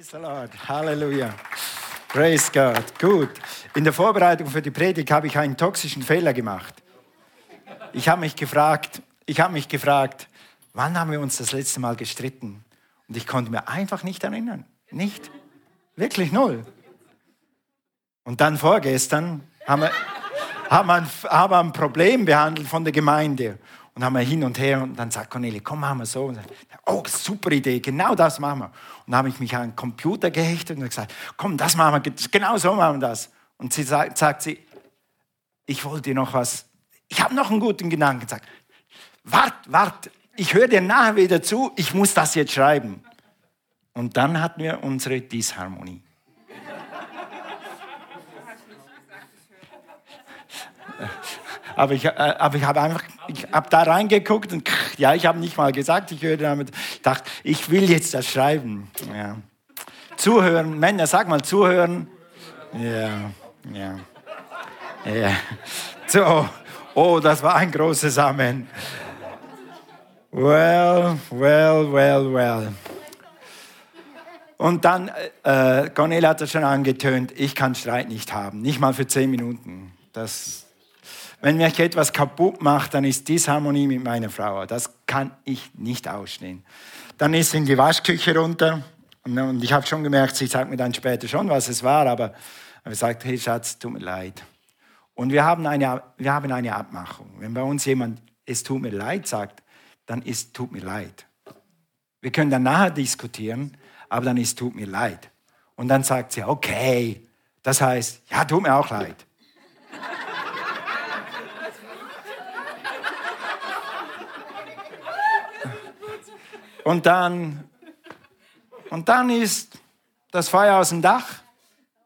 Praise the Lord. Halleluja. Praise God. Gut. In der Vorbereitung für die Predigt habe ich einen toxischen Fehler gemacht. Ich habe mich gefragt, ich habe mich gefragt, wann haben wir uns das letzte Mal gestritten? Und ich konnte mir einfach nicht erinnern. Nicht. Wirklich null. Und dann vorgestern haben wir, haben wir, ein, haben wir ein Problem behandelt von der Gemeinde. Und haben wir hin und her und dann sagt Cornelia, komm, machen wir so. Und dann, oh, super Idee, genau das machen wir. Und dann habe ich mich an den Computer gehechtet und gesagt, komm, das machen wir, genau so machen wir das. Und sie sagt, sagt sie, ich wollte dir noch was, ich habe noch einen guten Gedanken gesagt. Wart, wart, ich höre dir nachher wieder zu, ich muss das jetzt schreiben. Und dann hatten wir unsere Disharmonie. Aber ich, äh, aber ich habe einfach, ich habe da reingeguckt und ja, ich habe nicht mal gesagt, ich höre damit, dachte, ich will jetzt das schreiben. Ja. Zuhören, Männer, sag mal zuhören. Ja, ja, ja. So, oh, das war ein großes Amen. Well, well, well, well. Und dann, äh, Cornelia hat das schon angetönt, ich kann Streit nicht haben, nicht mal für zehn Minuten. Das, wenn mich etwas kaputt macht, dann ist Disharmonie mit meiner Frau. Das kann ich nicht ausstehen. Dann ist sie in die Waschküche runter und ich habe schon gemerkt, sie sagt mir dann später schon, was es war, aber sie sagt, hey Schatz, tut mir leid. Und wir haben eine, wir haben eine Abmachung. Wenn bei uns jemand, es tut mir leid, sagt, dann ist tut mir leid. Wir können dann nachher diskutieren, aber dann ist tut mir leid. Und dann sagt sie, okay. Das heißt, ja, tut mir auch leid. Und dann, und dann ist das Feuer aus dem Dach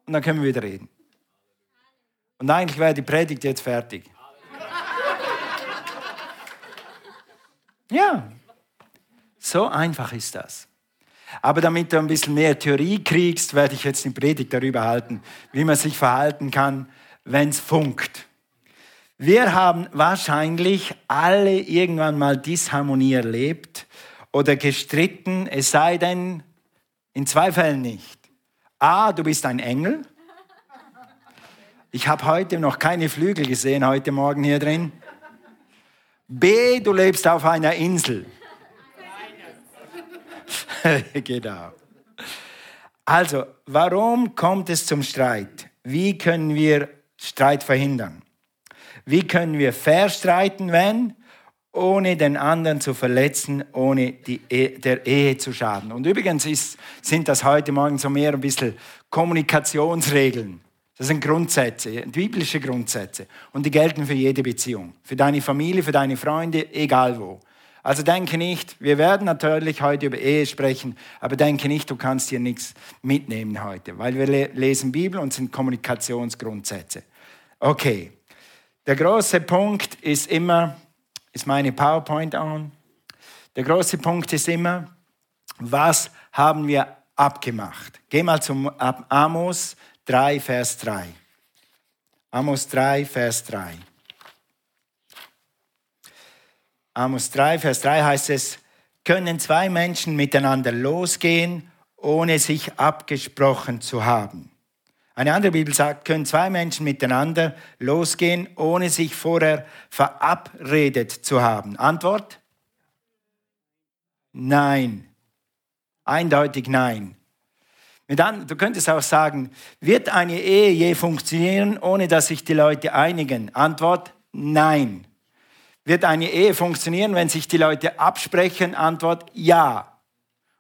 und dann können wir wieder reden. Und eigentlich wäre die Predigt jetzt fertig. Ja, so einfach ist das. Aber damit du ein bisschen mehr Theorie kriegst, werde ich jetzt eine Predigt darüber halten, wie man sich verhalten kann, wenn es funkt. Wir haben wahrscheinlich alle irgendwann mal Disharmonie erlebt oder gestritten, es sei denn, in zwei Fällen nicht. A, du bist ein Engel. Ich habe heute noch keine Flügel gesehen, heute Morgen hier drin. B, du lebst auf einer Insel. genau. Also, warum kommt es zum Streit? Wie können wir Streit verhindern? Wie können wir verstreiten, wenn? Ohne den anderen zu verletzen, ohne die e der Ehe zu schaden. Und übrigens ist, sind das heute Morgen so mehr ein bisschen Kommunikationsregeln. Das sind Grundsätze, biblische Grundsätze. Und die gelten für jede Beziehung. Für deine Familie, für deine Freunde, egal wo. Also denke nicht, wir werden natürlich heute über Ehe sprechen, aber denke nicht, du kannst hier nichts mitnehmen heute, weil wir lesen Bibel und sind Kommunikationsgrundsätze. Okay, der große Punkt ist immer, ist meine PowerPoint on? Der große Punkt ist immer, was haben wir abgemacht? Geh mal zum Amos 3, Vers 3. Amos 3, Vers 3. Amos 3, Vers 3 heißt es, können zwei Menschen miteinander losgehen, ohne sich abgesprochen zu haben. Eine andere Bibel sagt, können zwei Menschen miteinander losgehen, ohne sich vorher verabredet zu haben. Antwort? Nein. Eindeutig nein. Du könntest auch sagen, wird eine Ehe je funktionieren, ohne dass sich die Leute einigen? Antwort, nein. Wird eine Ehe funktionieren, wenn sich die Leute absprechen? Antwort ja.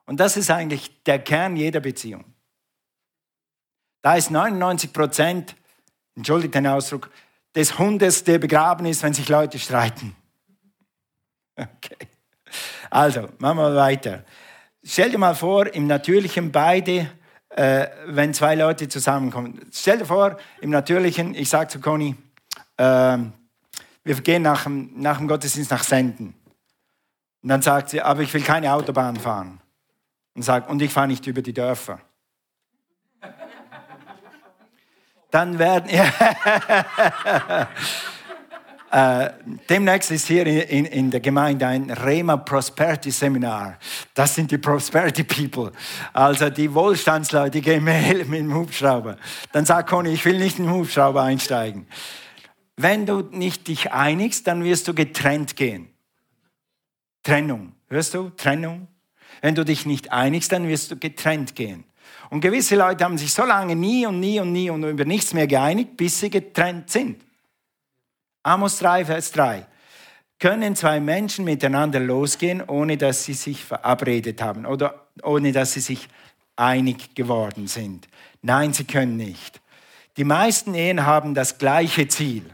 Und das ist eigentlich der Kern jeder Beziehung. Da ist 99 Prozent, entschuldigt den Ausdruck, des Hundes, der begraben ist, wenn sich Leute streiten. Okay. Also, machen wir weiter. Stell dir mal vor, im Natürlichen beide, äh, wenn zwei Leute zusammenkommen. Stell dir vor, im Natürlichen, ich sage zu Conny, äh, wir gehen nach dem, nach dem Gottesdienst nach Senden. Und dann sagt sie, aber ich will keine Autobahn fahren. Und sagt, und ich fahre nicht über die Dörfer. Dann werden, Äh, demnächst ist hier in, in, in, der Gemeinde ein Rema Prosperity Seminar. Das sind die Prosperity People. Also die Wohlstandsleute, die gehen mit dem Hubschrauber. Dann sagt Conny, ich will nicht in den Hubschrauber einsteigen. Wenn du nicht dich einigst, dann wirst du getrennt gehen. Trennung. Hörst du? Trennung. Wenn du dich nicht einigst, dann wirst du getrennt gehen. Und gewisse Leute haben sich so lange nie und nie und nie und über nichts mehr geeinigt, bis sie getrennt sind. Amos 3, Vers 3. Können zwei Menschen miteinander losgehen, ohne dass sie sich verabredet haben oder ohne dass sie sich einig geworden sind? Nein, sie können nicht. Die meisten Ehen haben das gleiche Ziel.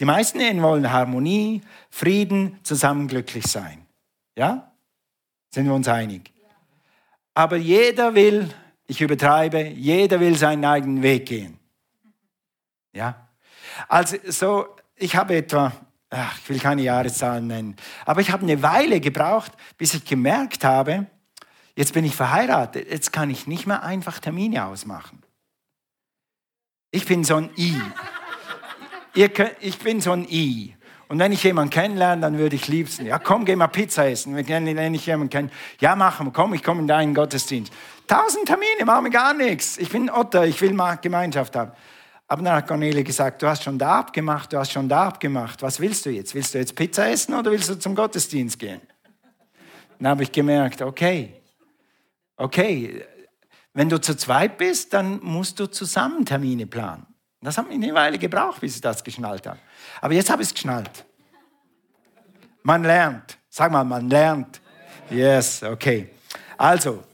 Die meisten Ehen wollen Harmonie, Frieden, zusammen glücklich sein. Ja? Sind wir uns einig? Aber jeder will, ich übertreibe, jeder will seinen eigenen Weg gehen. Ja? Also so, ich habe etwa, ach, ich will keine Jahreszahlen nennen, aber ich habe eine Weile gebraucht, bis ich gemerkt habe, jetzt bin ich verheiratet, jetzt kann ich nicht mehr einfach Termine ausmachen. Ich bin so ein I. ich bin so ein I. Und wenn ich jemanden kennenlerne, dann würde ich liebsten, ja komm, geh mal Pizza essen. Wenn ich jemanden kenne, ja machen komm, ich komme in deinen Gottesdienst. Tausend Termine, machen wir gar nichts. Ich bin Otter, ich will mal Gemeinschaft haben. Aber dann hat Cornelie gesagt, du hast schon da abgemacht, du hast schon da abgemacht. Was willst du jetzt? Willst du jetzt Pizza essen oder willst du zum Gottesdienst gehen? Dann habe ich gemerkt, okay, okay, wenn du zu zweit bist, dann musst du zusammen Termine planen. Das hat mich eine Weile gebraucht, bis ich das geschnallt habe. Aber jetzt habe ich es geschnallt. Man lernt. Sag mal, man lernt. Yes, okay. Also,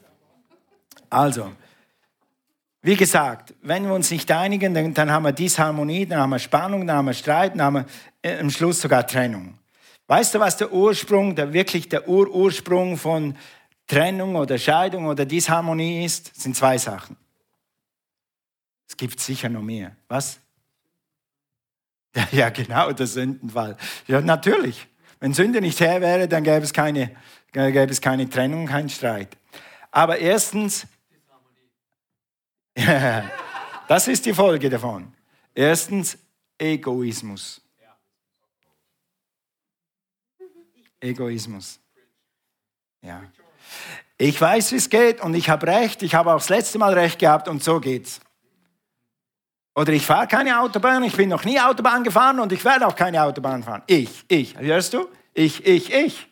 also, wie gesagt, wenn wir uns nicht einigen, dann, dann haben wir Disharmonie, dann haben wir Spannung, dann haben wir Streit, dann haben wir äh, am Schluss sogar Trennung. Weißt du, was der Ursprung, der wirklich der Urursprung von Trennung oder Scheidung oder Disharmonie ist? Das sind zwei Sachen. Es gibt sicher noch mehr. Was? Ja, genau, der Sündenfall. Ja, natürlich. Wenn Sünde nicht her wäre, dann gäbe es keine, gäbe es keine Trennung, keinen Streit. Aber erstens, das ist die Folge davon. Erstens, Egoismus. Egoismus. Ja. Ich weiß, wie es geht und ich habe recht. Ich habe auch das letzte Mal recht gehabt und so geht's. Oder ich fahre keine Autobahn, ich bin noch nie Autobahn gefahren und ich werde auch keine Autobahn fahren. Ich, ich, hörst du? Ich, ich, ich.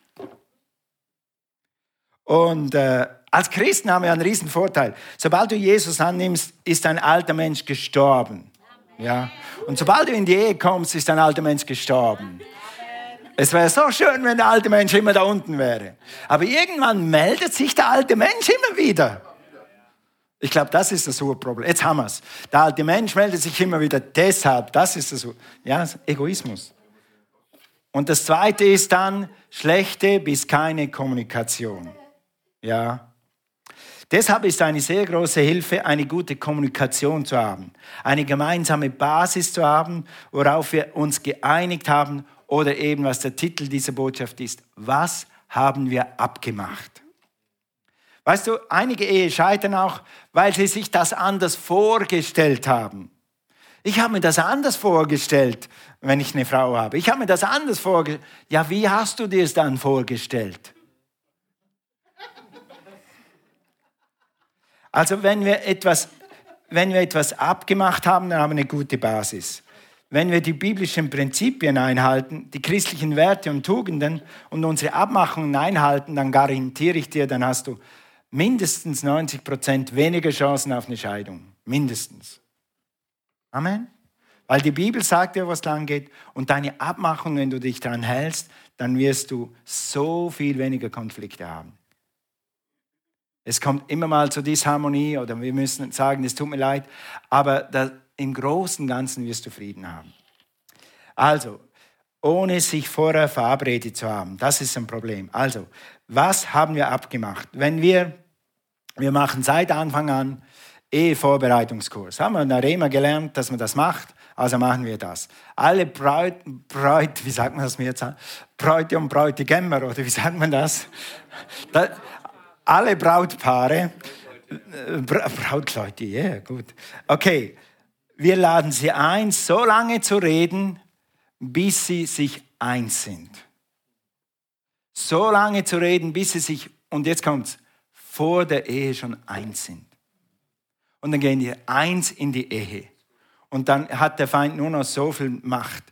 Und äh, als Christen haben wir einen riesen Vorteil. Sobald du Jesus annimmst, ist ein alter Mensch gestorben. Ja? Und sobald du in die Ehe kommst, ist ein alter Mensch gestorben. Es wäre so schön, wenn der alte Mensch immer da unten wäre. Aber irgendwann meldet sich der alte Mensch immer wieder. Ich glaube, das ist das Urproblem. Jetzt haben wir es. Der alte Mensch meldet sich immer wieder deshalb. Das ist das, ja, Egoismus. Und das Zweite ist dann schlechte bis keine Kommunikation. Ja. Deshalb ist eine sehr große Hilfe, eine gute Kommunikation zu haben, eine gemeinsame Basis zu haben, worauf wir uns geeinigt haben oder eben was der Titel dieser Botschaft ist. Was haben wir abgemacht? Weißt du, einige Ehen scheitern auch, weil sie sich das anders vorgestellt haben. Ich habe mir das anders vorgestellt, wenn ich eine Frau habe. Ich habe mir das anders vorgestellt. Ja, wie hast du dir es dann vorgestellt? Also wenn wir etwas, wenn wir etwas abgemacht haben, dann haben wir eine gute Basis. Wenn wir die biblischen Prinzipien einhalten, die christlichen Werte und Tugenden und unsere Abmachungen einhalten, dann garantiere ich dir, dann hast du mindestens 90 Prozent weniger Chancen auf eine Scheidung. Mindestens. Amen. Weil die Bibel sagt dir, was lang geht. Und deine Abmachung, wenn du dich daran hältst, dann wirst du so viel weniger Konflikte haben. Es kommt immer mal zu Disharmonie oder wir müssen sagen, es tut mir leid, aber das, im Großen und Ganzen wirst du Frieden haben. Also, ohne sich vorher verabredet zu haben, das ist ein Problem. Also, was haben wir abgemacht? Wenn wir, wir machen seit Anfang an Ehevorbereitungskurs. Haben wir in der Rema gelernt, dass man das macht, also machen wir das. Alle Braut, Braut wie sagt man das mir jetzt? Bräute und Bräutigämmer, oder wie sagt man das? da, alle Brautpaare, Bra Brautleute, ja, yeah, gut. Okay, wir laden sie ein, so lange zu reden, bis sie sich eins sind. So lange zu reden, bis sie sich, und jetzt kommt's, vor der Ehe schon eins sind. Und dann gehen die eins in die Ehe. Und dann hat der Feind nur noch so viel Macht,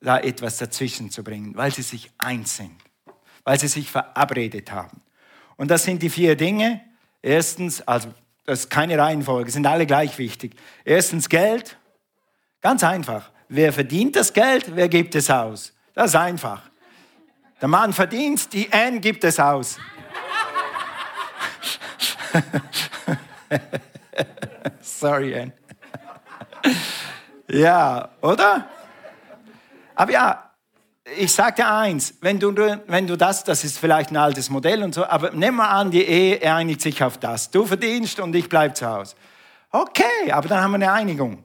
da etwas dazwischen zu bringen, weil sie sich eins sind, weil sie sich verabredet haben. Und das sind die vier Dinge. Erstens, also das ist keine Reihenfolge, sind alle gleich wichtig. Erstens Geld, ganz einfach. Wer verdient das Geld, wer gibt es aus? Das ist einfach. Der Mann verdient, die Anne gibt es aus. Sorry, Anne. ja, oder? Aber ja, ich sage dir eins, wenn du, wenn du das, das ist vielleicht ein altes Modell und so, aber nimm mal an, die Ehe einigt sich auf das. Du verdienst und ich bleibe zu Hause. Okay, aber dann haben wir eine Einigung.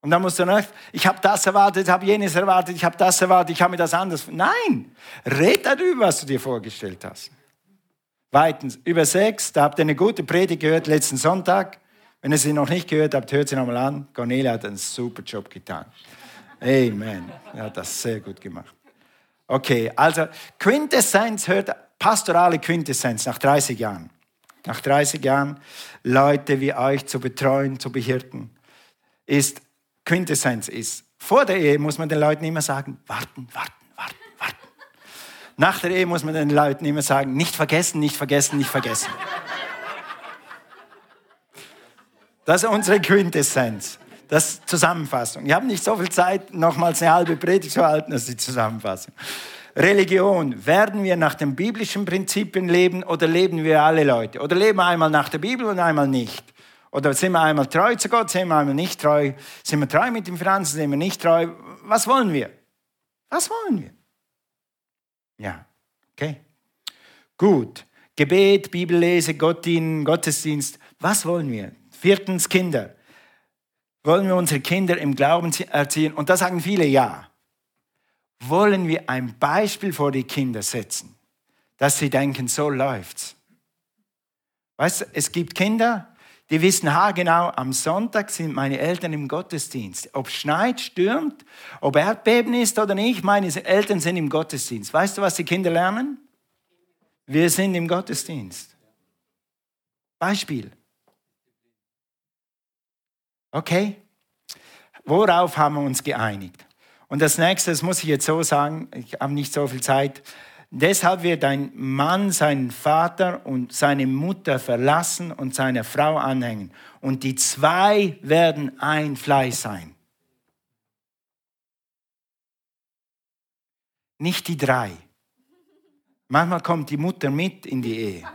Und dann musst du noch, ich habe das erwartet, ich habe jenes erwartet, ich habe das erwartet, ich habe mir das anders. Nein, red darüber, was du dir vorgestellt hast. Weitens, über Sex, da habt ihr eine gute Predigt gehört letzten Sonntag. Wenn ihr sie noch nicht gehört habt, hört sie nochmal an. Cornelia hat einen super Job getan. Amen. Er hat das sehr gut gemacht. Okay, also Quintessenz hört pastorale Quintessenz nach 30 Jahren. Nach 30 Jahren Leute wie euch zu betreuen, zu behirten, ist Quintessenz ist, vor der Ehe muss man den Leuten immer sagen, warten, warten, warten, warten. Nach der Ehe muss man den Leuten immer sagen, nicht vergessen, nicht vergessen, nicht vergessen. Das ist unsere Quintessenz. Das Zusammenfassung. Ich habe nicht so viel Zeit, nochmals eine halbe Predigt zu halten, das ist die Zusammenfassung. Religion, werden wir nach den biblischen Prinzipien leben oder leben wir alle Leute? Oder leben wir einmal nach der Bibel und einmal nicht? Oder sind wir einmal treu zu Gott, sind wir einmal nicht treu? Sind wir treu mit den Finanzen, sind wir nicht treu? Was wollen wir? Was wollen wir? Ja, okay. Gut. Gebet, Bibellese, Gott Gottesdienst. Was wollen wir? Viertens, Kinder. Wollen wir unsere Kinder im Glauben erziehen? Und da sagen viele ja. Wollen wir ein Beispiel vor die Kinder setzen, dass sie denken, so läuft's. Weißt du, es gibt Kinder, die wissen haargenau, am Sonntag sind meine Eltern im Gottesdienst. Ob schneit, stürmt, ob Erdbeben ist oder nicht, meine Eltern sind im Gottesdienst. Weißt du, was die Kinder lernen? Wir sind im Gottesdienst. Beispiel. Okay? Worauf haben wir uns geeinigt? Und das nächste, das muss ich jetzt so sagen, ich habe nicht so viel Zeit. Deshalb wird ein Mann seinen Vater und seine Mutter verlassen und seiner Frau anhängen. Und die zwei werden ein Fleisch sein. Nicht die drei. Manchmal kommt die Mutter mit in die Ehe.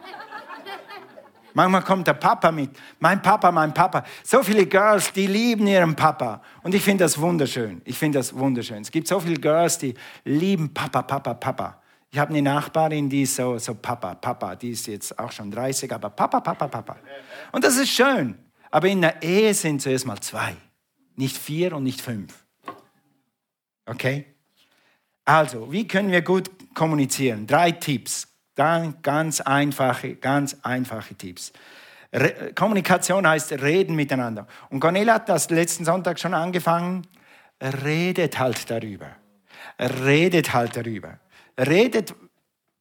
Manchmal kommt der Papa mit. Mein Papa, mein Papa. So viele Girls, die lieben ihren Papa. Und ich finde das wunderschön. Ich finde das wunderschön. Es gibt so viele Girls, die lieben Papa, Papa, Papa. Ich habe eine Nachbarin, die ist so, so Papa, Papa. Die ist jetzt auch schon 30, aber Papa, Papa, Papa. Und das ist schön. Aber in der Ehe sind zuerst mal zwei. Nicht vier und nicht fünf. Okay? Also, wie können wir gut kommunizieren? Drei Tipps. Ganz einfache, ganz einfache Tipps. Re Kommunikation heißt reden miteinander. Und Cornelia hat das letzten Sonntag schon angefangen. Redet halt darüber. Redet halt darüber. Redet,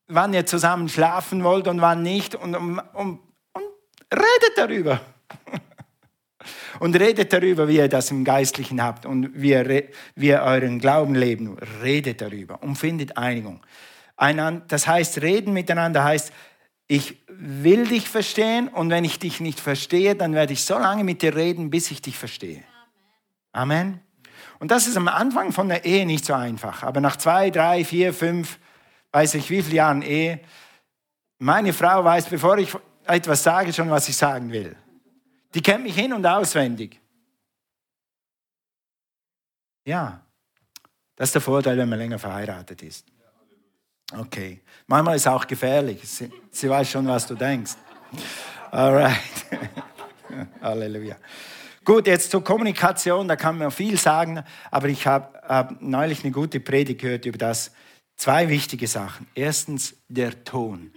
wann ihr zusammen schlafen wollt und wann nicht. Und, und, und, und redet darüber. Und redet darüber, wie ihr das im Geistlichen habt und wie ihr, wie ihr euren Glauben leben. Redet darüber und findet Einigung. Das heißt, reden miteinander heißt, ich will dich verstehen und wenn ich dich nicht verstehe, dann werde ich so lange mit dir reden, bis ich dich verstehe. Amen. Und das ist am Anfang von der Ehe nicht so einfach. Aber nach zwei, drei, vier, fünf, weiß ich wie viele Jahren Ehe, meine Frau weiß, bevor ich etwas sage, schon, was ich sagen will. Die kennt mich hin und auswendig. Ja, das ist der Vorteil, wenn man länger verheiratet ist. Okay. Manchmal ist es auch gefährlich. Sie, sie weiß schon, was du denkst. Alright. Halleluja. Gut, jetzt zur Kommunikation, da kann man viel sagen, aber ich habe hab neulich eine gute Predigt gehört über das. Zwei wichtige Sachen. Erstens der Ton.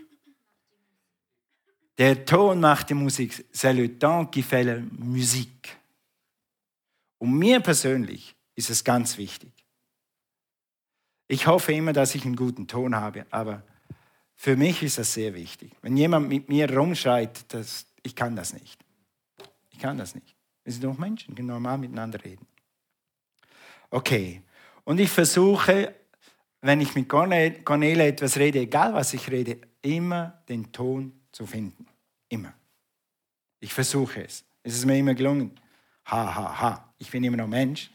Der Ton macht die Musik. C'est le temps qui fait la musique. Und mir persönlich ist es ganz wichtig. Ich hoffe immer, dass ich einen guten Ton habe, aber für mich ist das sehr wichtig. Wenn jemand mit mir rumschreit, das, ich kann das nicht. Ich kann das nicht. Wir sind doch Menschen, die normal miteinander reden. Okay, und ich versuche, wenn ich mit Cornelia etwas rede, egal was ich rede, immer den Ton zu finden. Immer. Ich versuche es. Es ist mir immer gelungen. Ha, ha, ha. Ich bin immer noch Mensch,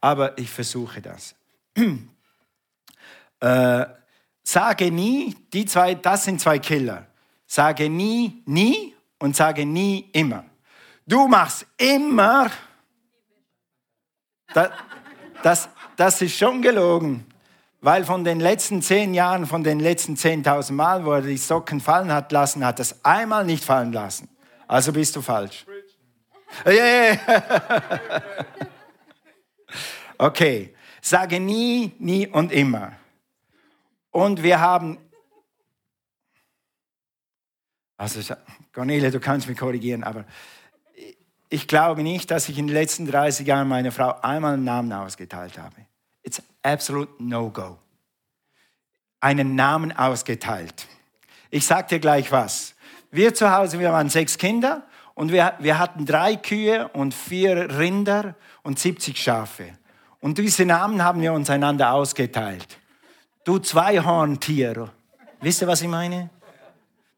aber ich versuche das. äh, sage nie, die zwei, das sind zwei Killer. Sage nie, nie und sage nie immer. Du machst immer. Das, das, das ist schon gelogen. Weil von den letzten zehn Jahren, von den letzten 10.000 Mal, wo er die Socken fallen hat lassen, hat er es einmal nicht fallen lassen. Also bist du falsch. Yeah. okay, sage nie, nie und immer. Und wir haben, also Cornelia, du kannst mich korrigieren, aber ich glaube nicht, dass ich in den letzten 30 Jahren meiner Frau einmal einen Namen ausgeteilt habe. It's absolute no-go. Einen Namen ausgeteilt. Ich sage dir gleich was. Wir zu Hause, wir waren sechs Kinder und wir, wir hatten drei Kühe und vier Rinder und 70 Schafe. Und diese Namen haben wir uns einander ausgeteilt. Du Zweihorntier. Wisst ihr, was ich meine?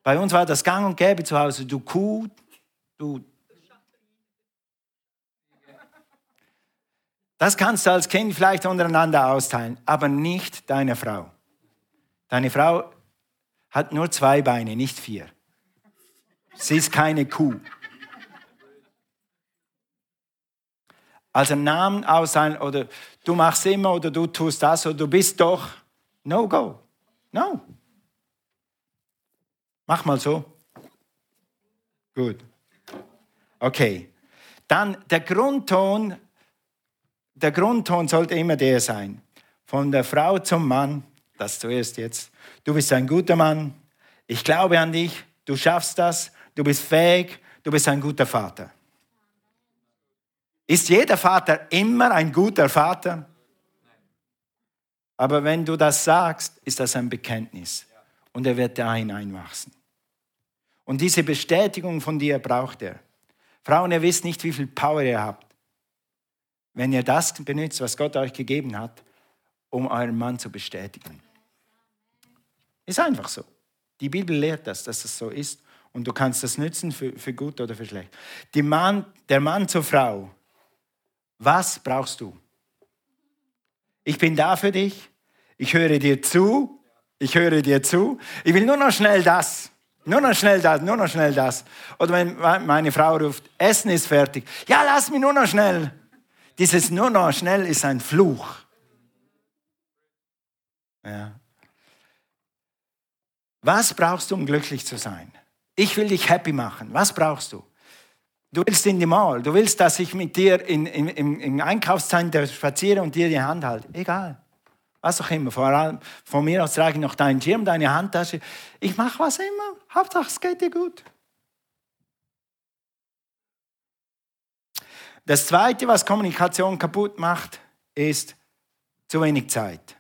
Bei uns war das gang und gäbe zu Hause. Du Kuh, du. Das kannst du als Kind vielleicht untereinander austeilen, aber nicht deine Frau. Deine Frau hat nur zwei Beine, nicht vier. Sie ist keine Kuh. Also Namen austeilen oder du machst immer oder du tust das oder du bist doch No go. No. Mach mal so. Gut. Okay. Dann der Grundton, der Grundton sollte immer der sein. Von der Frau zum Mann, das zuerst jetzt. Du bist ein guter Mann. Ich glaube an dich. Du schaffst das. Du bist fähig. Du bist ein guter Vater. Ist jeder Vater immer ein guter Vater? Aber wenn du das sagst, ist das ein Bekenntnis. Und er wird da hineinwachsen. Und diese Bestätigung von dir braucht er. Frauen, ihr wisst nicht, wie viel Power ihr habt, wenn ihr das benutzt, was Gott euch gegeben hat, um euren Mann zu bestätigen. Ist einfach so. Die Bibel lehrt das, dass es so ist. Und du kannst das nützen für, für gut oder für schlecht. Mann, der Mann zur Frau. Was brauchst du? Ich bin da für dich. Ich höre dir zu. Ich höre dir zu. Ich will nur noch schnell das. Nur noch schnell das, nur noch schnell das. Oder wenn meine Frau ruft, Essen ist fertig. Ja, lass mich nur noch schnell. Dieses nur noch schnell ist ein Fluch. Ja. Was brauchst du, um glücklich zu sein? Ich will dich happy machen. Was brauchst du? Du willst in die Mall. Du willst, dass ich mit dir in, in, im, im Einkaufszentrum spaziere und dir die Hand halte. Egal was auch immer. Vor allem, von mir aus trage ich noch deinen Schirm, deine Handtasche. Ich mache was immer. Hauptsache, es geht dir gut. Das Zweite, was Kommunikation kaputt macht, ist zu wenig Zeit.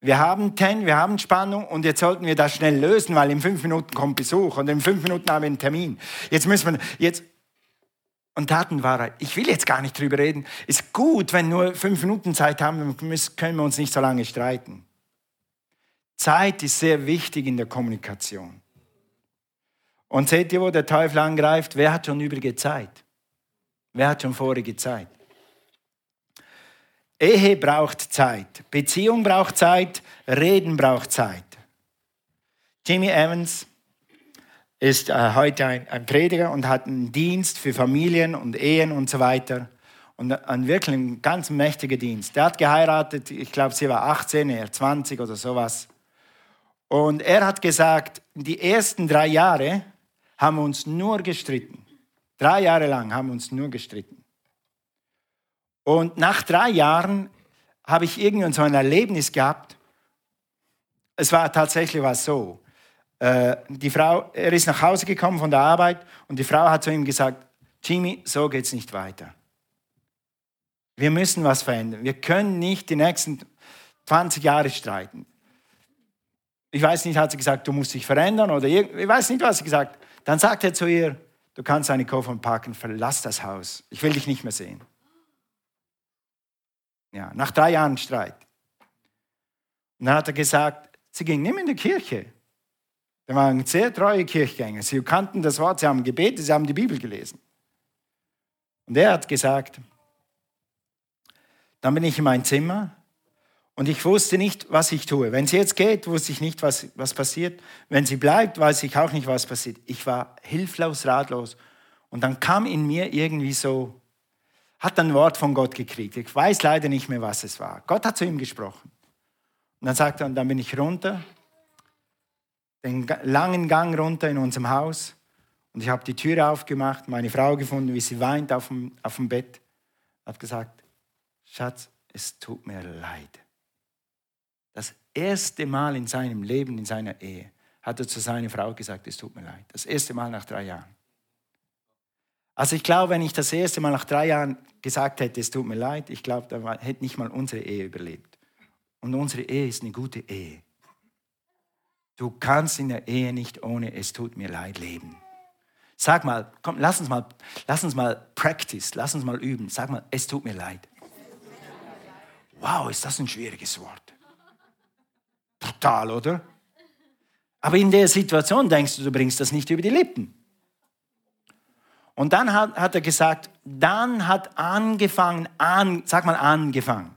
Wir haben Ten, wir haben Spannung und jetzt sollten wir das schnell lösen, weil in fünf Minuten kommt Besuch und in fünf Minuten haben wir einen Termin. Jetzt müssen wir, jetzt, und Tatenwahrheit. Ich will jetzt gar nicht drüber reden. Ist gut, wenn nur fünf Minuten Zeit haben, dann können wir uns nicht so lange streiten. Zeit ist sehr wichtig in der Kommunikation. Und seht ihr, wo der Teufel angreift? Wer hat schon übrige Zeit? Wer hat schon vorige Zeit? Ehe braucht Zeit, Beziehung braucht Zeit, Reden braucht Zeit. Jimmy Evans ist äh, heute ein, ein, Prediger und hat einen Dienst für Familien und Ehen und so weiter. Und ein wirklich ganz mächtiger Dienst. Der hat geheiratet, ich glaube, sie war 18, er 20 oder sowas. Und er hat gesagt, die ersten drei Jahre haben wir uns nur gestritten. Drei Jahre lang haben wir uns nur gestritten. Und nach drei Jahren habe ich irgendwann so ein Erlebnis gehabt. Es war tatsächlich was so. Äh, die Frau, er ist nach Hause gekommen von der Arbeit und die Frau hat zu ihm gesagt, Jimmy, so geht es nicht weiter. Wir müssen was verändern. Wir können nicht die nächsten 20 Jahre streiten. Ich weiß nicht, hat sie gesagt, du musst dich verändern oder ich weiß nicht, was sie gesagt. Dann sagt er zu ihr, du kannst deine Koffer packen, verlass das Haus. Ich will dich nicht mehr sehen. Ja, nach drei Jahren Streit. Und dann hat er gesagt, sie ging nicht mehr in die Kirche. Sie waren sehr treue Kirchgänger. Sie kannten das Wort, sie haben gebetet, sie haben die Bibel gelesen. Und er hat gesagt, dann bin ich in mein Zimmer und ich wusste nicht, was ich tue. Wenn sie jetzt geht, wusste ich nicht, was, was passiert. Wenn sie bleibt, weiß ich auch nicht, was passiert. Ich war hilflos, ratlos. Und dann kam in mir irgendwie so, hat ein Wort von Gott gekriegt. Ich weiß leider nicht mehr, was es war. Gott hat zu ihm gesprochen. Und dann sagte er, und dann bin ich runter, den langen Gang runter in unserem Haus. Und ich habe die Tür aufgemacht, meine Frau gefunden, wie sie weint auf dem, auf dem Bett. Hat gesagt, Schatz, es tut mir leid. Das erste Mal in seinem Leben, in seiner Ehe, hat er zu seiner Frau gesagt, es tut mir leid. Das erste Mal nach drei Jahren. Also ich glaube, wenn ich das erste Mal nach drei Jahren gesagt hätte, es tut mir leid, ich glaube, dann hätte nicht mal unsere Ehe überlebt. Und unsere Ehe ist eine gute Ehe. Du kannst in der Ehe nicht ohne es tut mir leid leben. Sag mal, komm, lass uns mal, lass uns mal practice, lass uns mal üben. Sag mal, es tut mir leid. Wow, ist das ein schwieriges Wort. Brutal, oder? Aber in der Situation denkst du, du bringst das nicht über die Lippen. Und dann hat, hat er gesagt, dann hat angefangen, an, sag mal angefangen,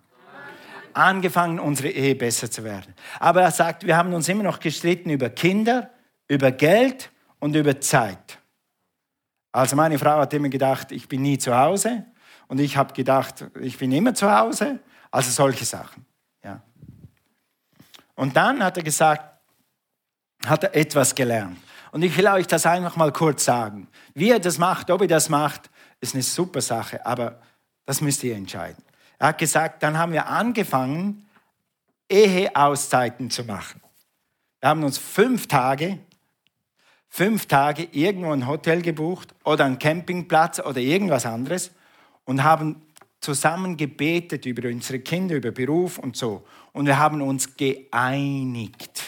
angefangen, unsere Ehe besser zu werden. Aber er sagt, wir haben uns immer noch gestritten über Kinder, über Geld und über Zeit. Also meine Frau hat immer gedacht, ich bin nie zu Hause und ich habe gedacht, ich bin immer zu Hause. Also solche Sachen. Ja. Und dann hat er gesagt, hat er etwas gelernt. Und ich will euch das einfach mal kurz sagen. Wie er das macht, ob er das macht, ist eine super Sache, aber das müsst ihr entscheiden. Er hat gesagt, dann haben wir angefangen, Eheauszeiten zu machen. Wir haben uns fünf Tage, fünf Tage irgendwo ein Hotel gebucht oder einen Campingplatz oder irgendwas anderes und haben zusammen gebetet über unsere Kinder, über Beruf und so. Und wir haben uns geeinigt.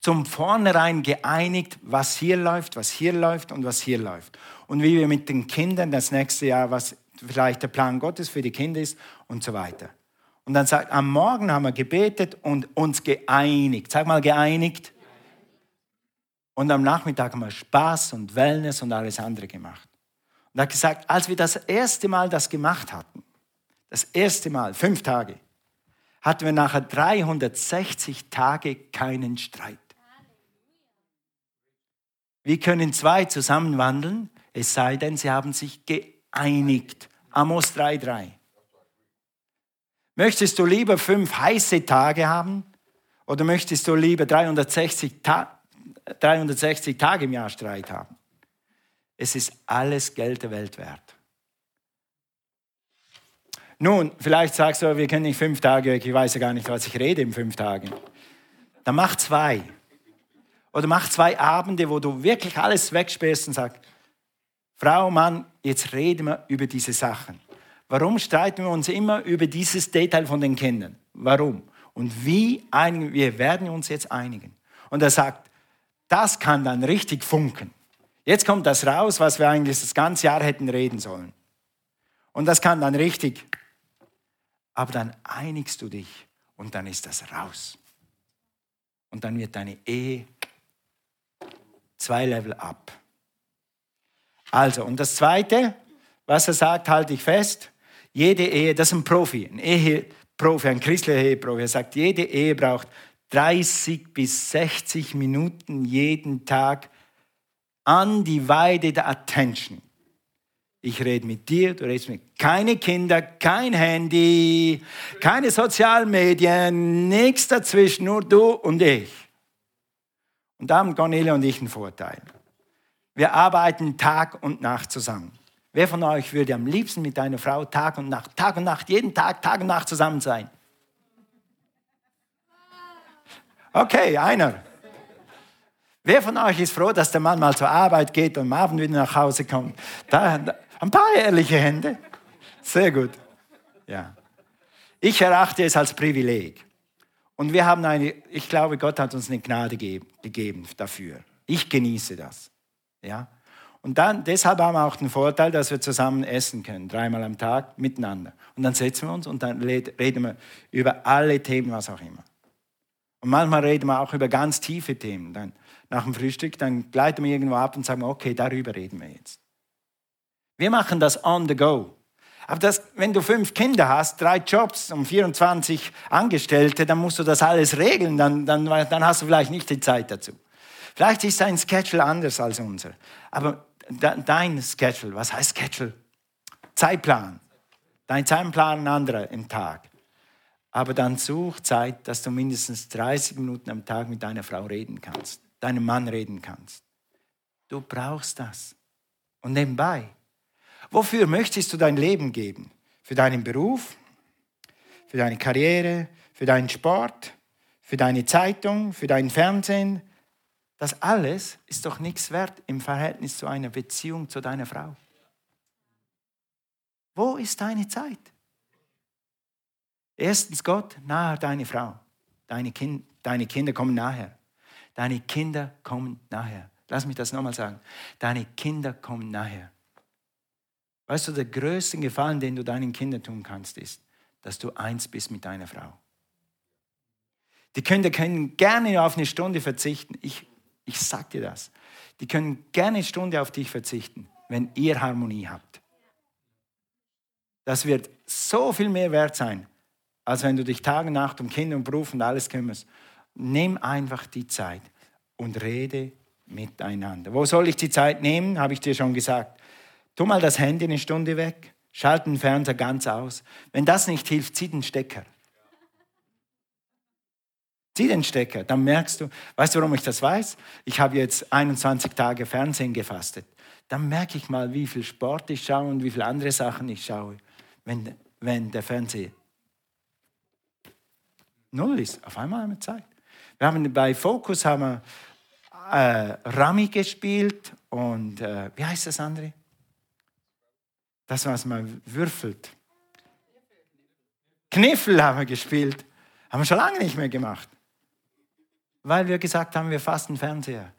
Zum Vornherein geeinigt, was hier läuft, was hier läuft und was hier läuft. Und wie wir mit den Kindern das nächste Jahr, was vielleicht der Plan Gottes für die Kinder ist und so weiter. Und dann sagt, am Morgen haben wir gebetet und uns geeinigt. Sag mal geeinigt. Und am Nachmittag haben wir Spaß und Wellness und alles andere gemacht. Und er hat gesagt, als wir das erste Mal das gemacht hatten, das erste Mal, fünf Tage, hatten wir nachher 360 Tage keinen Streit. Wie können zwei zusammen wandeln, es sei denn, sie haben sich geeinigt. Amos 3,3. Möchtest du lieber fünf heiße Tage haben oder möchtest du lieber 360, Ta 360 Tage im Jahr Streit haben? Es ist alles Geld der Welt wert. Nun, vielleicht sagst du, wir können nicht fünf Tage, ich weiß ja gar nicht, was ich rede in fünf Tagen. Dann mach zwei. Oder mach zwei Abende, wo du wirklich alles wegsperrst und sagst, Frau, Mann, jetzt reden wir über diese Sachen. Warum streiten wir uns immer über dieses Detail von den Kindern? Warum? Und wie einigen wir? werden uns jetzt einigen. Und er sagt, das kann dann richtig funken. Jetzt kommt das raus, was wir eigentlich das ganze Jahr hätten reden sollen. Und das kann dann richtig. Aber dann einigst du dich und dann ist das raus. Und dann wird deine Ehe zwei Level ab. Also, und das Zweite, was er sagt, halte ich fest. Jede Ehe, das ist ein Profi, ein Eheprofi, ein christlicher Eheprofi. Er sagt, jede Ehe braucht 30 bis 60 Minuten jeden Tag undivided attention. Ich rede mit dir, du redest mit. Keine Kinder, kein Handy, keine Sozialmedien, nichts dazwischen, nur du und ich. Und da haben Cornelia und ich einen Vorteil. Wir arbeiten Tag und Nacht zusammen. Wer von euch würde am liebsten mit deiner Frau Tag und Nacht, Tag und Nacht, jeden Tag, Tag und Nacht zusammen sein? Okay, einer. Wer von euch ist froh, dass der Mann mal zur Arbeit geht und am Abend wieder nach Hause kommt? Da, ein paar ehrliche Hände. Sehr gut. Ja. Ich erachte es als Privileg. Und wir haben eine, ich glaube, Gott hat uns eine Gnade gegeben dafür. Ich genieße das. Ja? Und dann, deshalb haben wir auch den Vorteil, dass wir zusammen essen können, dreimal am Tag miteinander. Und dann setzen wir uns und dann reden wir über alle Themen, was auch immer. Und manchmal reden wir auch über ganz tiefe Themen. Dann nach dem Frühstück, dann gleiten wir irgendwo ab und sagen, okay, darüber reden wir jetzt. Wir machen das on the go. Aber das, wenn du fünf Kinder hast, drei Jobs und 24 Angestellte, dann musst du das alles regeln, dann, dann, dann hast du vielleicht nicht die Zeit dazu. Vielleicht ist dein Schedule anders als unser. Aber dein Schedule, was heißt Schedule? Zeitplan. Dein Zeitplan ein anderer im Tag. Aber dann such Zeit, dass du mindestens 30 Minuten am Tag mit deiner Frau reden kannst, deinem Mann reden kannst. Du brauchst das. Und nebenbei, wofür möchtest du dein Leben geben? Für deinen Beruf, für deine Karriere, für deinen Sport, für deine Zeitung, für dein Fernsehen, das alles ist doch nichts wert im Verhältnis zu einer Beziehung zu deiner Frau. Wo ist deine Zeit? Erstens Gott, nachher deine Frau. Deine, kind, deine Kinder kommen nachher. Deine Kinder kommen nachher. Lass mich das nochmal sagen. Deine Kinder kommen nachher. Weißt du, der größte Gefallen, den du deinen Kindern tun kannst, ist, dass du eins bist mit deiner Frau. Die Kinder können gerne auf eine Stunde verzichten. Ich ich sag dir das. Die können gerne eine Stunde auf dich verzichten, wenn ihr Harmonie habt. Das wird so viel mehr wert sein, als wenn du dich Tag und Nacht um Kinder und Beruf und alles kümmerst. Nimm einfach die Zeit und rede miteinander. Wo soll ich die Zeit nehmen? Habe ich dir schon gesagt. Tu mal das Handy eine Stunde weg, schalt den Fernseher ganz aus. Wenn das nicht hilft, zieh den Stecker. Zieh den Stecker, dann merkst du, weißt du, warum ich das weiß? Ich habe jetzt 21 Tage Fernsehen gefastet. Dann merke ich mal, wie viel Sport ich schaue und wie viele andere Sachen ich schaue, wenn, wenn der Fernseher null ist. Auf einmal haben wir Zeit. Wir haben bei Focus haben wir äh, Rami gespielt und äh, wie heißt das andere? Das, was man würfelt. Kniffel haben wir gespielt. Haben wir schon lange nicht mehr gemacht. Weil wir gesagt haben, wir fasten Fernseher.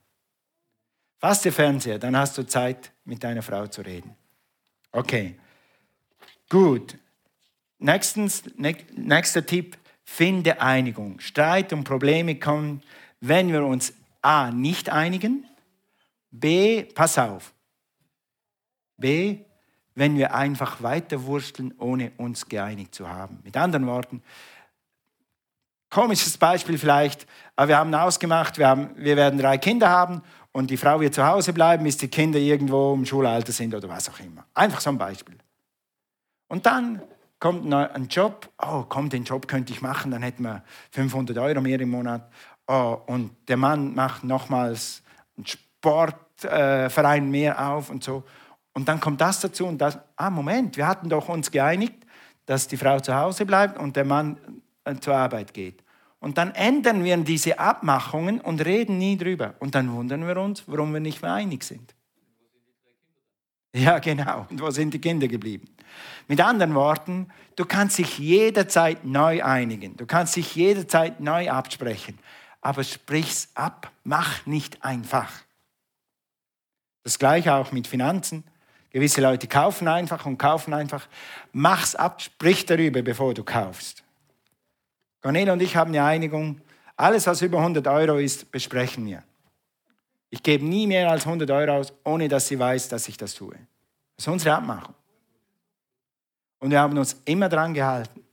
Faste Fernseher, dann hast du Zeit, mit deiner Frau zu reden. Okay, gut. Nächstens, nächster Tipp, finde Einigung. Streit und Probleme kommen, wenn wir uns A nicht einigen, B, pass auf, B, wenn wir einfach weiterwursteln, ohne uns geeinigt zu haben. Mit anderen Worten, Komisches Beispiel vielleicht, aber wir haben ausgemacht, wir, haben, wir werden drei Kinder haben und die Frau wird zu Hause bleiben, bis die Kinder irgendwo im Schulalter sind oder was auch immer. Einfach so ein Beispiel. Und dann kommt ein Job, oh komm, den Job könnte ich machen, dann hätten wir 500 Euro mehr im Monat. Oh, und der Mann macht nochmals einen Sportverein äh, mehr auf und so. Und dann kommt das dazu und das, ah Moment, wir hatten doch uns geeinigt, dass die Frau zu Hause bleibt und der Mann äh, zur Arbeit geht. Und dann ändern wir diese Abmachungen und reden nie drüber. Und dann wundern wir uns, warum wir nicht mehr einig sind. Ja, genau. Und wo sind die Kinder geblieben? Mit anderen Worten, du kannst dich jederzeit neu einigen. Du kannst dich jederzeit neu absprechen. Aber sprich's ab. Mach nicht einfach. Das gleiche auch mit Finanzen. Gewisse Leute kaufen einfach und kaufen einfach. Mach's ab, sprich darüber, bevor du kaufst. Cornelia und ich haben eine Einigung, alles, was über 100 Euro ist, besprechen wir. Ich gebe nie mehr als 100 Euro aus, ohne dass sie weiß, dass ich das tue. Das ist unsere Abmachung. Und wir haben uns immer dran gehalten.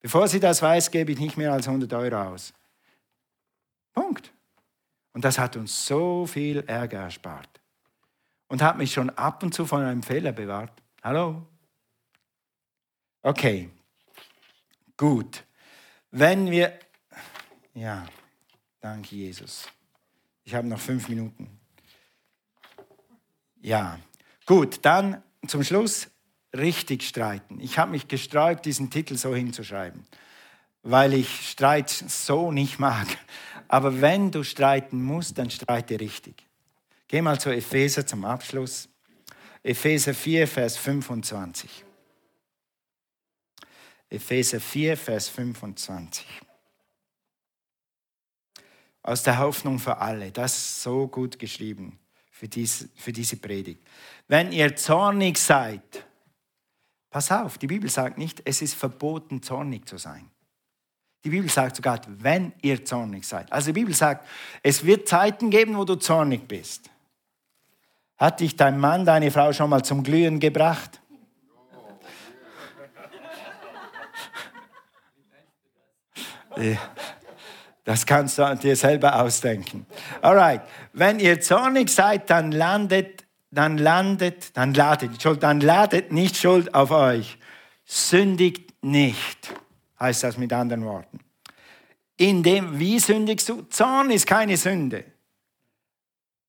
Bevor sie das weiß, gebe ich nicht mehr als 100 Euro aus. Punkt. Und das hat uns so viel Ärger erspart. Und hat mich schon ab und zu von einem Fehler bewahrt. Hallo? Okay. Gut. Wenn wir, ja, danke Jesus. Ich habe noch fünf Minuten. Ja, gut, dann zum Schluss richtig streiten. Ich habe mich gesträubt, diesen Titel so hinzuschreiben, weil ich Streit so nicht mag. Aber wenn du streiten musst, dann streite richtig. Geh mal zu Epheser zum Abschluss. Epheser 4, Vers 25. Epheser 4, Vers 25. Aus der Hoffnung für alle. Das ist so gut geschrieben für, dies, für diese Predigt. Wenn ihr zornig seid, pass auf, die Bibel sagt nicht, es ist verboten, zornig zu sein. Die Bibel sagt sogar, wenn ihr zornig seid. Also die Bibel sagt, es wird Zeiten geben, wo du zornig bist. Hat dich dein Mann, deine Frau schon mal zum Glühen gebracht? Das kannst du dir selber ausdenken. Alright, wenn ihr zornig seid, dann landet, dann landet, dann ladet, dann ladet nicht Schuld auf euch. Sündigt nicht, heißt das mit anderen Worten. Indem, wie sündigst du? Zorn ist keine Sünde.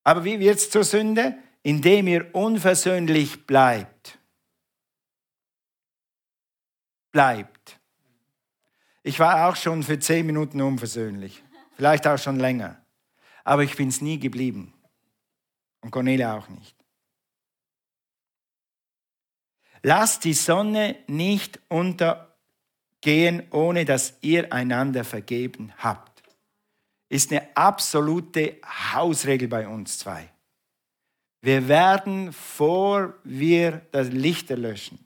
Aber wie wird es zur Sünde? Indem ihr unversöhnlich bleibt. Bleibt. Ich war auch schon für zehn Minuten unversöhnlich, vielleicht auch schon länger. Aber ich bin es nie geblieben. Und Cornelia auch nicht. Lasst die Sonne nicht untergehen, ohne dass ihr einander vergeben habt. Ist eine absolute Hausregel bei uns zwei. Wir werden, vor wir das Licht erlöschen,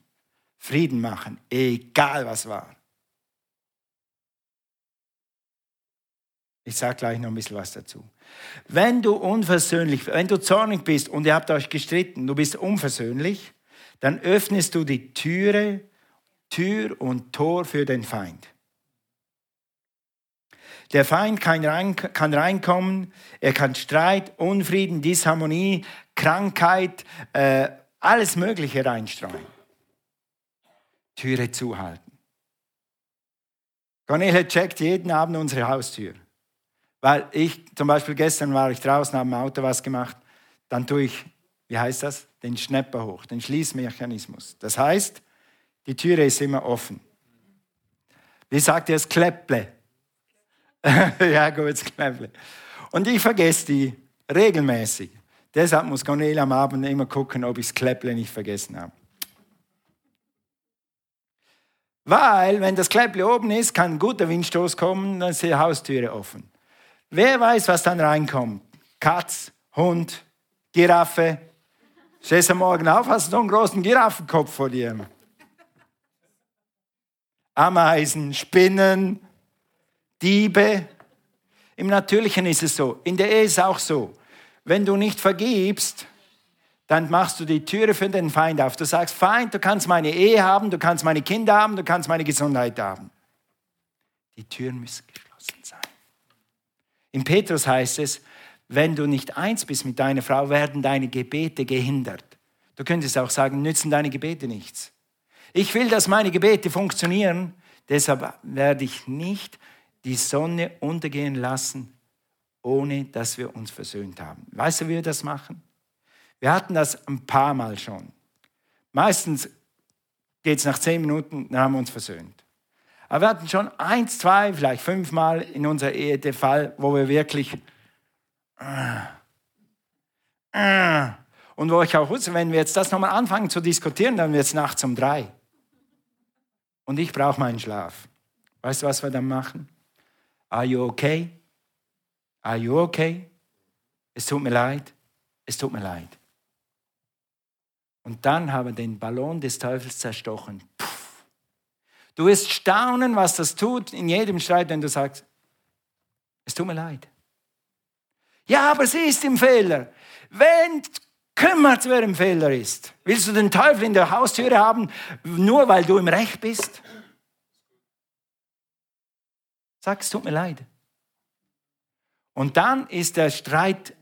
Frieden machen, egal was war. Ich sage gleich noch ein bisschen was dazu. Wenn du unversöhnlich, wenn du zornig bist und ihr habt euch gestritten, du bist unversöhnlich, dann öffnest du die Türe, Tür und Tor für den Feind. Der Feind kann, rein, kann reinkommen, er kann Streit, Unfrieden, Disharmonie, Krankheit, äh, alles Mögliche reinstreuen. Türe zuhalten. Cornelia checkt jeden Abend unsere Haustür. Weil ich, zum Beispiel gestern war ich draußen, habe im Auto was gemacht, dann tue ich, wie heißt das, den Schnepper hoch, den Schließmechanismus. Das heißt, die Türe ist immer offen. Wie sagt ihr es? Klepple. ja, gut, das Klepple. Und ich vergesse die regelmäßig. Deshalb muss Cornelia am Abend immer gucken, ob ich das Klepple nicht vergessen habe. Weil, wenn das Klepple oben ist, kann ein guter Windstoß kommen, dann ist die Haustüre offen. Wer weiß, was dann reinkommt? Katz, Hund, Giraffe. Stehst du morgen auf, hast du so einen großen Giraffenkopf vor dir. Ameisen, Spinnen, Diebe. Im Natürlichen ist es so. In der Ehe ist es auch so. Wenn du nicht vergibst, dann machst du die Türe für den Feind auf. Du sagst, Feind, du kannst meine Ehe haben, du kannst meine Kinder haben, du kannst meine Gesundheit haben. Die Türen müssen geschlossen sein. In Petrus heißt es, wenn du nicht eins bist mit deiner Frau, werden deine Gebete gehindert. Du könntest auch sagen, nützen deine Gebete nichts. Ich will, dass meine Gebete funktionieren, deshalb werde ich nicht die Sonne untergehen lassen, ohne dass wir uns versöhnt haben. Weißt du, wie wir das machen? Wir hatten das ein paar Mal schon. Meistens geht es nach zehn Minuten, dann haben wir uns versöhnt. Aber wir hatten schon eins, zwei, vielleicht fünfmal in unserer Ehe den Fall, wo wir wirklich äh, äh, und wo ich auch wusste, wenn wir jetzt das nochmal anfangen zu diskutieren, dann wird es nachts um drei. Und ich brauche meinen Schlaf. Weißt du, was wir dann machen? Are you okay? Are you okay? Es tut mir leid. Es tut mir leid. Und dann haben wir den Ballon des Teufels zerstochen. Puh. Du wirst staunen, was das tut in jedem Streit, wenn du sagst, es tut mir leid. Ja, aber sie ist im Fehler. Wenn kümmert, wer im Fehler ist. Willst du den Teufel in der Haustüre haben, nur weil du im Recht bist? Sag, es tut mir leid. Und dann ist der Streit.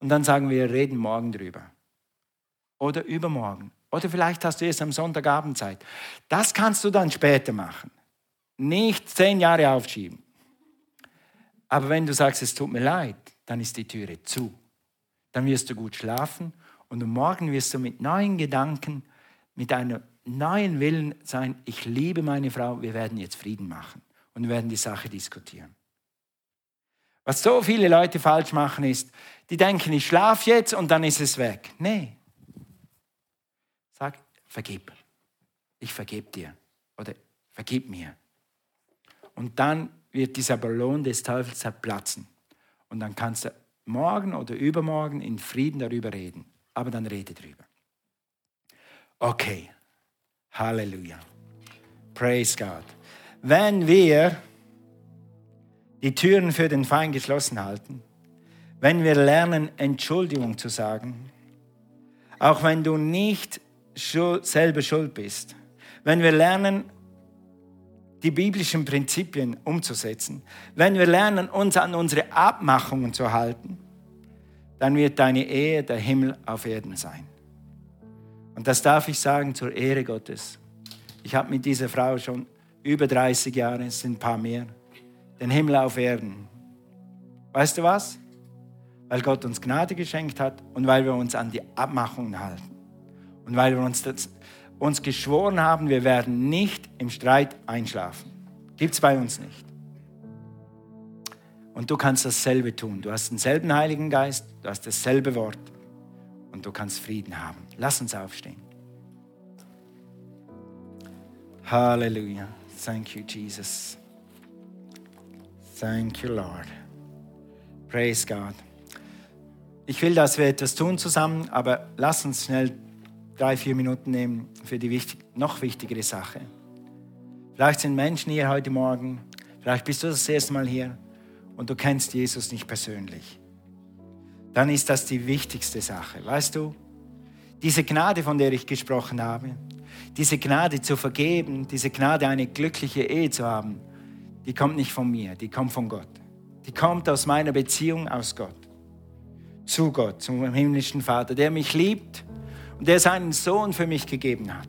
Und dann sagen wir, reden morgen drüber. Oder übermorgen. Oder vielleicht hast du erst am Sonntagabend Zeit. Das kannst du dann später machen. Nicht zehn Jahre aufschieben. Aber wenn du sagst, es tut mir leid, dann ist die Türe zu. Dann wirst du gut schlafen und morgen wirst du mit neuen Gedanken, mit einem neuen Willen sein, ich liebe meine Frau, wir werden jetzt Frieden machen und werden die Sache diskutieren. Was so viele Leute falsch machen ist, die denken, ich schlafe jetzt und dann ist es weg. Nee, vergib. ich vergebe dir oder vergib mir. Und dann wird dieser Ballon des Teufels zerplatzen. Und dann kannst du morgen oder übermorgen in Frieden darüber reden. Aber dann rede drüber. Okay. Halleluja. Praise God. Wenn wir die Türen für den Feind geschlossen halten, wenn wir lernen, Entschuldigung zu sagen, auch wenn du nicht selber schuld bist, wenn wir lernen, die biblischen Prinzipien umzusetzen, wenn wir lernen, uns an unsere Abmachungen zu halten, dann wird deine Ehe der Himmel auf Erden sein. Und das darf ich sagen zur Ehre Gottes. Ich habe mit dieser Frau schon über 30 Jahre, es sind ein paar mehr, den Himmel auf Erden. Weißt du was? Weil Gott uns Gnade geschenkt hat und weil wir uns an die Abmachungen halten. Und weil wir uns, das, uns geschworen haben, wir werden nicht im Streit einschlafen. Gibt es bei uns nicht. Und du kannst dasselbe tun. Du hast denselben Heiligen Geist, du hast dasselbe Wort und du kannst Frieden haben. Lass uns aufstehen. Halleluja. Thank you, Jesus. Thank you, Lord. Praise God. Ich will, dass wir etwas tun zusammen, aber lass uns schnell drei, vier Minuten nehmen für die wichtig, noch wichtigere Sache. Vielleicht sind Menschen hier heute Morgen, vielleicht bist du das erste Mal hier und du kennst Jesus nicht persönlich. Dann ist das die wichtigste Sache. Weißt du, diese Gnade, von der ich gesprochen habe, diese Gnade zu vergeben, diese Gnade, eine glückliche Ehe zu haben, die kommt nicht von mir, die kommt von Gott. Die kommt aus meiner Beziehung aus Gott, zu Gott, zum himmlischen Vater, der mich liebt und der seinen Sohn für mich gegeben hat.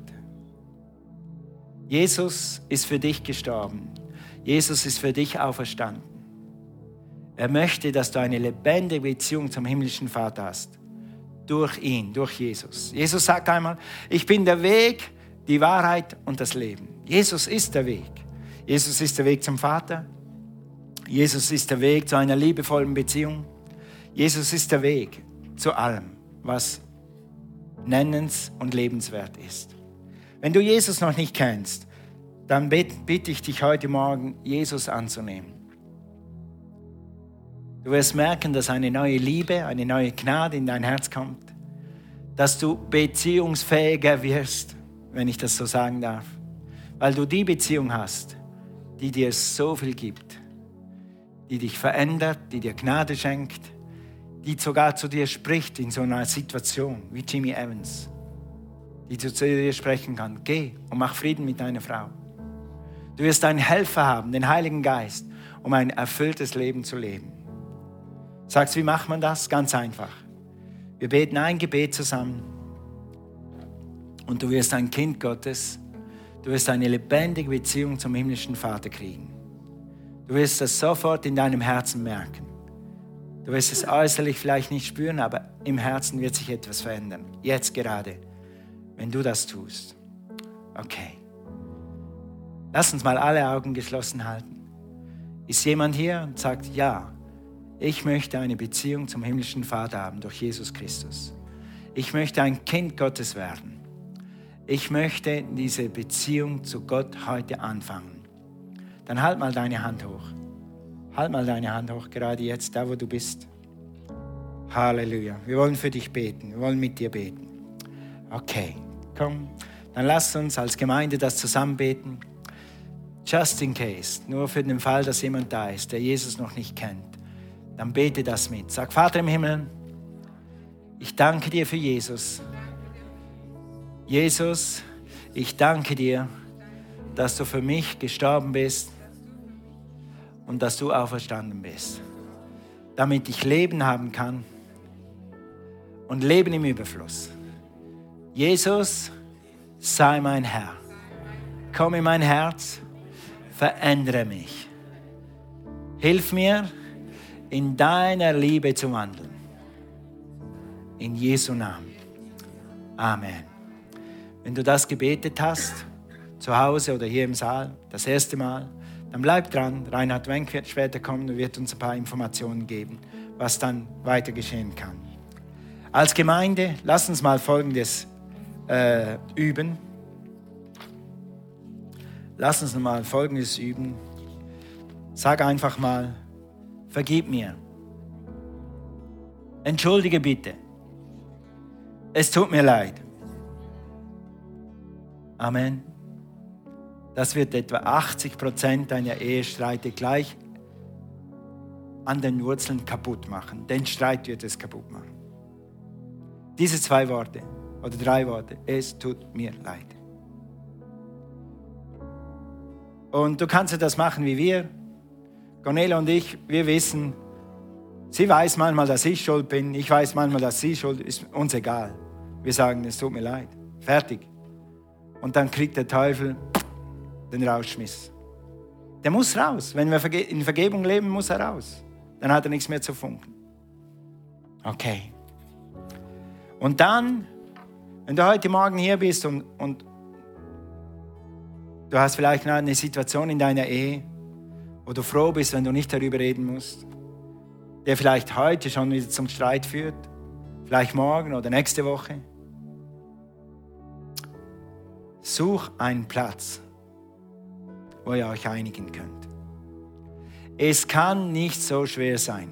Jesus ist für dich gestorben. Jesus ist für dich auferstanden. Er möchte, dass du eine lebendige Beziehung zum himmlischen Vater hast. Durch ihn, durch Jesus. Jesus sagt einmal, ich bin der Weg, die Wahrheit und das Leben. Jesus ist der Weg. Jesus ist der Weg zum Vater. Jesus ist der Weg zu einer liebevollen Beziehung. Jesus ist der Weg zu allem, was nennens- und lebenswert ist. Wenn du Jesus noch nicht kennst, dann bitte ich dich heute Morgen, Jesus anzunehmen. Du wirst merken, dass eine neue Liebe, eine neue Gnade in dein Herz kommt, dass du beziehungsfähiger wirst, wenn ich das so sagen darf, weil du die Beziehung hast, die dir so viel gibt, die dich verändert, die dir Gnade schenkt, die sogar zu dir spricht in so einer Situation wie Jimmy Evans, die zu dir sprechen kann. Geh und mach Frieden mit deiner Frau. Du wirst einen Helfer haben, den Heiligen Geist, um ein erfülltes Leben zu leben. Sagst, wie macht man das? Ganz einfach. Wir beten ein Gebet zusammen und du wirst ein Kind Gottes. Du wirst eine lebendige Beziehung zum himmlischen Vater kriegen. Du wirst das sofort in deinem Herzen merken. Du wirst es äußerlich vielleicht nicht spüren, aber im Herzen wird sich etwas verändern. Jetzt gerade, wenn du das tust. Okay. Lass uns mal alle Augen geschlossen halten. Ist jemand hier und sagt, ja, ich möchte eine Beziehung zum himmlischen Vater haben durch Jesus Christus. Ich möchte ein Kind Gottes werden. Ich möchte diese Beziehung zu Gott heute anfangen. Dann halt mal deine Hand hoch. Halt mal deine Hand hoch, gerade jetzt, da wo du bist. Halleluja. Wir wollen für dich beten. Wir wollen mit dir beten. Okay, komm. Dann lass uns als Gemeinde das zusammen beten. Just in case, nur für den Fall, dass jemand da ist, der Jesus noch nicht kennt dann bete das mit. Sag, Vater im Himmel, ich danke dir für Jesus. Jesus, ich danke dir, dass du für mich gestorben bist und dass du auferstanden bist, damit ich Leben haben kann und Leben im Überfluss. Jesus, sei mein Herr. Komm in mein Herz, verändere mich. Hilf mir, in deiner Liebe zu wandeln. In Jesu Namen. Amen. Wenn du das gebetet hast, zu Hause oder hier im Saal, das erste Mal, dann bleib dran. Reinhard Wenk wird später kommen und wird uns ein paar Informationen geben, was dann weiter geschehen kann. Als Gemeinde, lass uns mal Folgendes äh, üben. lass uns mal Folgendes üben. Sag einfach mal, vergib mir. Entschuldige bitte. Es tut mir leid. Amen. Das wird etwa 80 Prozent deiner Ehestreite gleich an den Wurzeln kaputt machen. Den Streit wird es kaputt machen. Diese zwei Worte oder drei Worte. Es tut mir leid. Und du kannst das machen wie wir. Cornelia und ich, wir wissen, sie weiß manchmal, dass ich schuld bin. Ich weiß manchmal, dass sie schuld ist. Uns egal. Wir sagen, es tut mir leid. Fertig. Und dann kriegt der Teufel den Rausschmiss. Der muss raus. Wenn wir in Vergebung leben, muss er raus. Dann hat er nichts mehr zu funken. Okay. Und dann, wenn du heute Morgen hier bist und, und du hast vielleicht eine Situation in deiner Ehe, wo du froh bist, wenn du nicht darüber reden musst, der vielleicht heute schon wieder zum Streit führt, vielleicht morgen oder nächste Woche. Such einen Platz, wo ihr euch einigen könnt. Es kann nicht so schwer sein.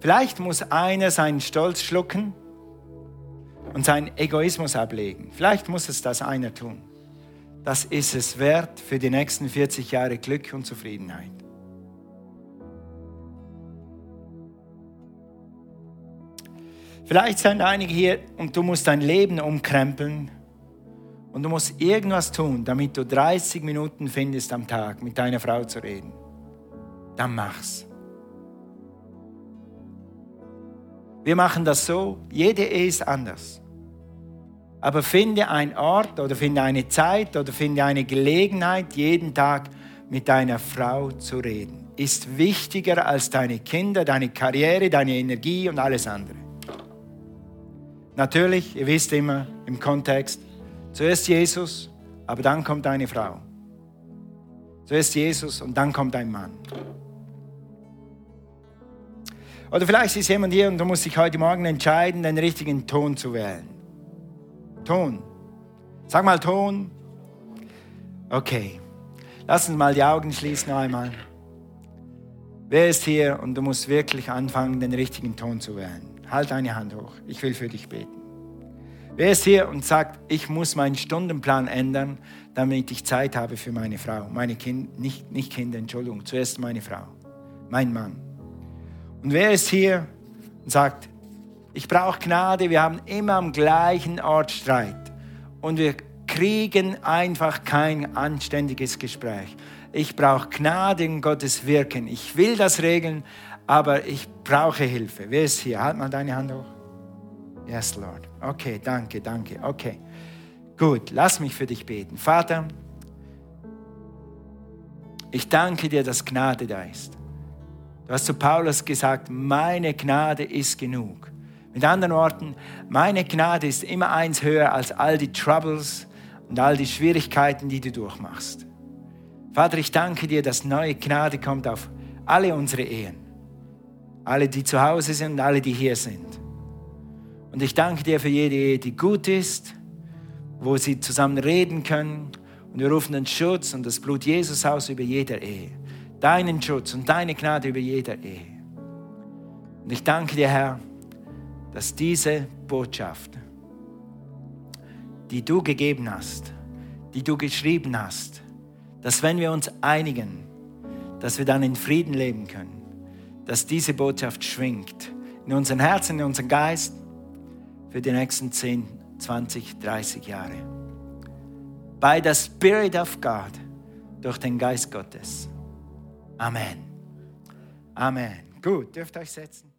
Vielleicht muss einer seinen Stolz schlucken und seinen Egoismus ablegen. Vielleicht muss es das einer tun. Das ist es wert für die nächsten 40 Jahre Glück und Zufriedenheit. Vielleicht sind einige hier und du musst dein Leben umkrempeln und du musst irgendwas tun, damit du 30 Minuten findest am Tag mit deiner Frau zu reden. Dann mach's. Wir machen das so, jede Ehe ist anders. Aber finde einen Ort oder finde eine Zeit oder finde eine Gelegenheit, jeden Tag mit deiner Frau zu reden. Ist wichtiger als deine Kinder, deine Karriere, deine Energie und alles andere. Natürlich, ihr wisst immer im Kontext, Zuerst Jesus, aber dann kommt deine Frau. Zuerst Jesus und dann kommt dein Mann. Oder vielleicht ist jemand hier und du musst dich heute Morgen entscheiden, den richtigen Ton zu wählen. Ton. Sag mal Ton. Okay. Lass uns mal die Augen schließen noch einmal. Wer ist hier und du musst wirklich anfangen, den richtigen Ton zu wählen? Halt deine Hand hoch. Ich will für dich beten. Wer ist hier und sagt, ich muss meinen Stundenplan ändern, damit ich Zeit habe für meine Frau, meine Kinder, nicht, nicht Kinder, Entschuldigung, zuerst meine Frau, mein Mann. Und wer ist hier und sagt, ich brauche Gnade, wir haben immer am gleichen Ort Streit und wir kriegen einfach kein anständiges Gespräch. Ich brauche Gnade in Gottes Wirken. Ich will das regeln, aber ich brauche Hilfe. Wer ist hier? Halt mal deine Hand hoch. Yes, Lord. Okay, danke, danke. Okay. Gut, lass mich für dich beten. Vater, ich danke dir, dass Gnade da ist. Du hast zu Paulus gesagt, meine Gnade ist genug. Mit anderen Worten, meine Gnade ist immer eins höher als all die Troubles und all die Schwierigkeiten, die du durchmachst. Vater, ich danke dir, dass neue Gnade kommt auf alle unsere Ehen. Alle, die zu Hause sind und alle, die hier sind. Und ich danke dir für jede Ehe, die gut ist, wo sie zusammen reden können. Und wir rufen den Schutz und das Blut Jesus aus über jeder Ehe. Deinen Schutz und deine Gnade über jeder Ehe. Und ich danke dir, Herr, dass diese Botschaft, die du gegeben hast, die du geschrieben hast, dass wenn wir uns einigen, dass wir dann in Frieden leben können, dass diese Botschaft schwingt in unseren Herzen, in unseren Geist für die nächsten 10, 20, 30 Jahre. By the Spirit of God, durch den Geist Gottes. Amen. Amen. Gut, dürft euch setzen.